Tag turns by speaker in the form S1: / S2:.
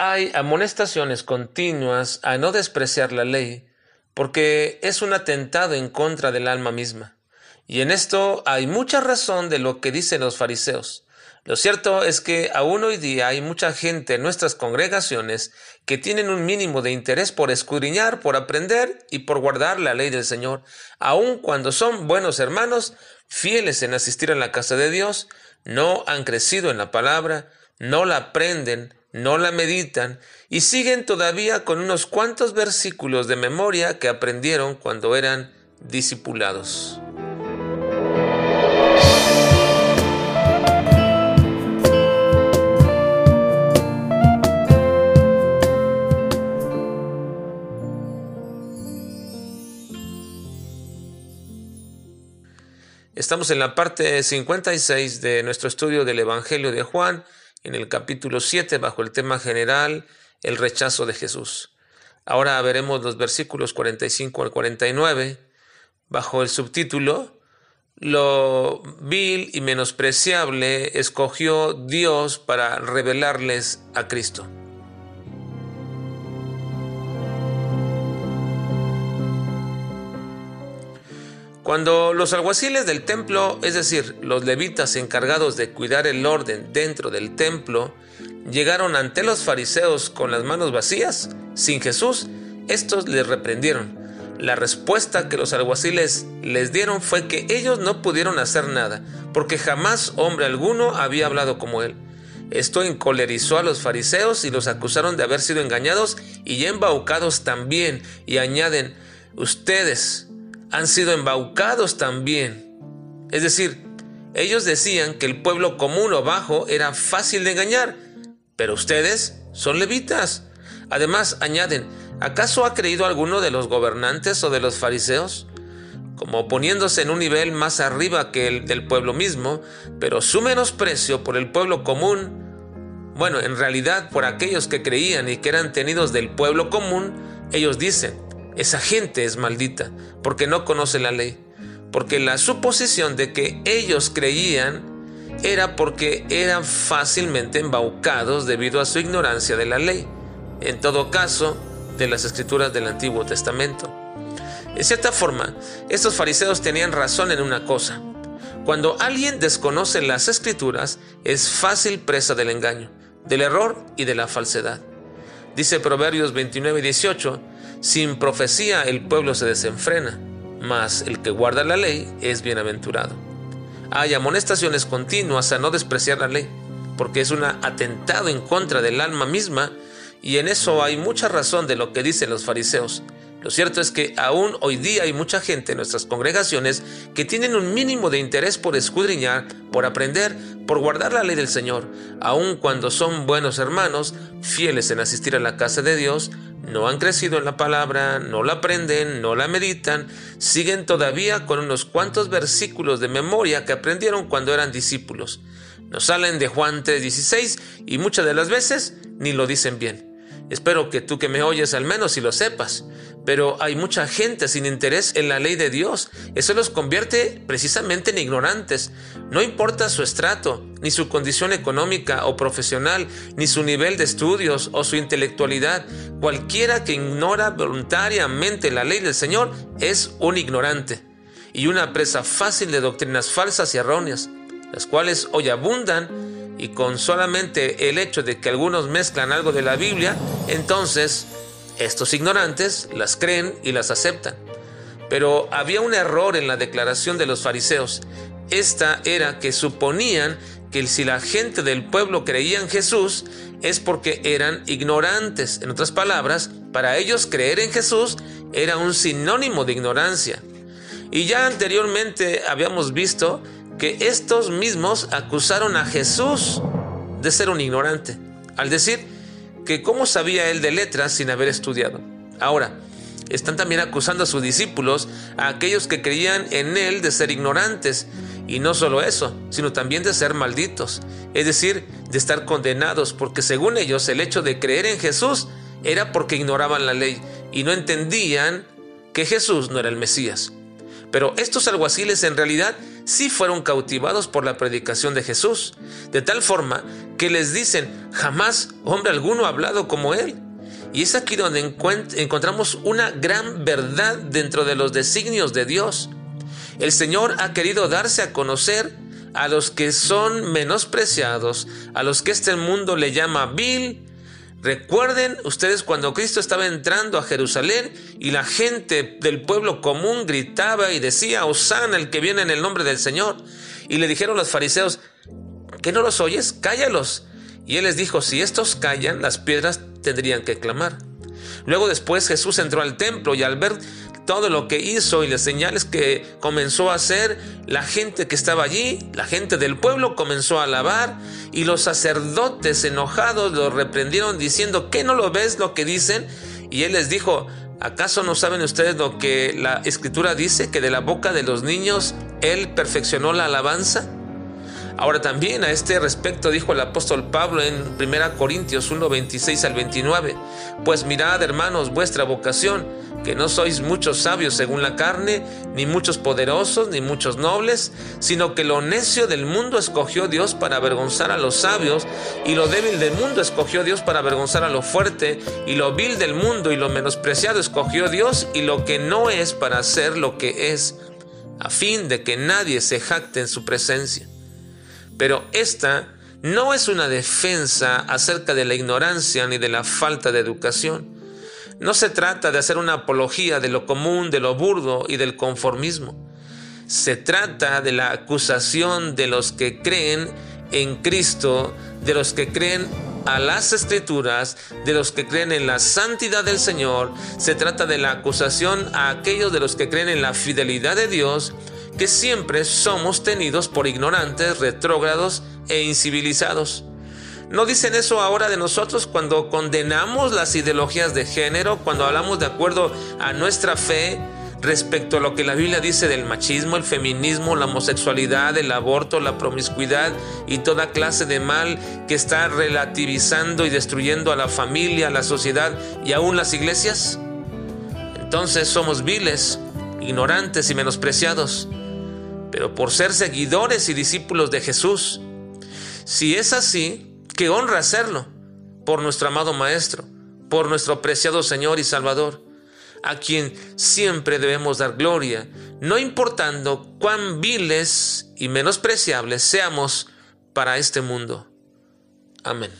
S1: hay amonestaciones continuas a no despreciar la ley, porque es un atentado en contra del alma misma. Y en esto hay mucha razón de lo que dicen los fariseos. Lo cierto es que aún hoy día hay mucha gente en nuestras congregaciones que tienen un mínimo de interés por escudriñar, por aprender y por guardar la ley del Señor, aun cuando son buenos hermanos, fieles en asistir a la casa de Dios, no han crecido en la palabra, no la aprenden, no la meditan y siguen todavía con unos cuantos versículos de memoria que aprendieron cuando eran discipulados. Estamos en la parte 56 de nuestro estudio del Evangelio de Juan, en el capítulo 7, bajo el tema general, el rechazo de Jesús. Ahora veremos los versículos 45 al 49, bajo el subtítulo, Lo vil y menospreciable escogió Dios para revelarles a Cristo. Cuando los alguaciles del templo, es decir, los levitas encargados de cuidar el orden dentro del templo, llegaron ante los fariseos con las manos vacías, sin Jesús, estos les reprendieron. La respuesta que los alguaciles les dieron fue que ellos no pudieron hacer nada, porque jamás hombre alguno había hablado como él. Esto encolerizó a los fariseos y los acusaron de haber sido engañados y embaucados también, y añaden, ustedes, han sido embaucados también. Es decir, ellos decían que el pueblo común o bajo era fácil de engañar, pero ustedes son levitas. Además, añaden, ¿acaso ha creído alguno de los gobernantes o de los fariseos? Como poniéndose en un nivel más arriba que el del pueblo mismo, pero su menosprecio por el pueblo común, bueno, en realidad por aquellos que creían y que eran tenidos del pueblo común, ellos dicen, esa gente es maldita porque no conoce la ley. Porque la suposición de que ellos creían era porque eran fácilmente embaucados debido a su ignorancia de la ley. En todo caso, de las escrituras del Antiguo Testamento. En cierta forma, estos fariseos tenían razón en una cosa. Cuando alguien desconoce las escrituras, es fácil presa del engaño, del error y de la falsedad. Dice Proverbios 29 y 18, sin profecía el pueblo se desenfrena, mas el que guarda la ley es bienaventurado. Hay amonestaciones continuas a no despreciar la ley, porque es un atentado en contra del alma misma, y en eso hay mucha razón de lo que dicen los fariseos. Lo cierto es que aún hoy día hay mucha gente en nuestras congregaciones que tienen un mínimo de interés por escudriñar, por aprender, por guardar la ley del Señor, aun cuando son buenos hermanos, fieles en asistir a la casa de Dios, no han crecido en la palabra, no la aprenden, no la meditan, siguen todavía con unos cuantos versículos de memoria que aprendieron cuando eran discípulos. Nos salen de Juan 3:16 y muchas de las veces ni lo dicen bien. Espero que tú que me oyes al menos si lo sepas. Pero hay mucha gente sin interés en la ley de Dios. Eso los convierte precisamente en ignorantes. No importa su estrato, ni su condición económica o profesional, ni su nivel de estudios o su intelectualidad. Cualquiera que ignora voluntariamente la ley del Señor es un ignorante y una presa fácil de doctrinas falsas y erróneas, las cuales hoy abundan y con solamente el hecho de que algunos mezclan algo de la Biblia, entonces estos ignorantes las creen y las aceptan. Pero había un error en la declaración de los fariseos. Esta era que suponían que si la gente del pueblo creía en Jesús es porque eran ignorantes. En otras palabras, para ellos creer en Jesús era un sinónimo de ignorancia. Y ya anteriormente habíamos visto que estos mismos acusaron a Jesús de ser un ignorante, al decir que cómo sabía él de letras sin haber estudiado. Ahora, están también acusando a sus discípulos, a aquellos que creían en él de ser ignorantes, y no solo eso, sino también de ser malditos, es decir, de estar condenados, porque según ellos el hecho de creer en Jesús era porque ignoraban la ley y no entendían que Jesús no era el Mesías. Pero estos alguaciles en realidad sí fueron cautivados por la predicación de Jesús, de tal forma que les dicen, jamás hombre alguno ha hablado como él. Y es aquí donde encontramos una gran verdad dentro de los designios de Dios. El Señor ha querido darse a conocer a los que son menospreciados, a los que este mundo le llama vil. Recuerden ustedes cuando Cristo estaba entrando a Jerusalén y la gente del pueblo común gritaba y decía, Osana el que viene en el nombre del Señor. Y le dijeron los fariseos, ¿que no los oyes? Cállalos. Y él les dijo, si estos callan, las piedras tendrían que clamar. Luego después Jesús entró al templo y al ver todo lo que hizo y las señales que comenzó a hacer, la gente que estaba allí, la gente del pueblo comenzó a alabar y los sacerdotes enojados lo reprendieron diciendo, ¿qué no lo ves lo que dicen? Y él les dijo, ¿acaso no saben ustedes lo que la escritura dice, que de la boca de los niños él perfeccionó la alabanza? Ahora también a este respecto dijo el apóstol Pablo en 1 Corintios 1, 26 al 29, pues mirad hermanos vuestra vocación, que no sois muchos sabios según la carne, ni muchos poderosos, ni muchos nobles, sino que lo necio del mundo escogió Dios para avergonzar a los sabios, y lo débil del mundo escogió Dios para avergonzar a lo fuerte, y lo vil del mundo y lo menospreciado escogió Dios, y lo que no es para hacer lo que es, a fin de que nadie se jacte en su presencia. Pero esta no es una defensa acerca de la ignorancia ni de la falta de educación. No se trata de hacer una apología de lo común, de lo burdo y del conformismo. Se trata de la acusación de los que creen en Cristo, de los que creen a las escrituras, de los que creen en la santidad del Señor. Se trata de la acusación a aquellos de los que creen en la fidelidad de Dios, que siempre somos tenidos por ignorantes, retrógrados e incivilizados. ¿No dicen eso ahora de nosotros cuando condenamos las ideologías de género, cuando hablamos de acuerdo a nuestra fe respecto a lo que la Biblia dice del machismo, el feminismo, la homosexualidad, el aborto, la promiscuidad y toda clase de mal que está relativizando y destruyendo a la familia, a la sociedad y aún las iglesias? Entonces somos viles, ignorantes y menospreciados, pero por ser seguidores y discípulos de Jesús. Si es así, que honra hacerlo por nuestro amado Maestro, por nuestro preciado Señor y Salvador, a quien siempre debemos dar gloria, no importando cuán viles y menospreciables seamos para este mundo. Amén.